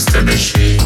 Mr. Machine.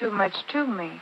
Too much to me.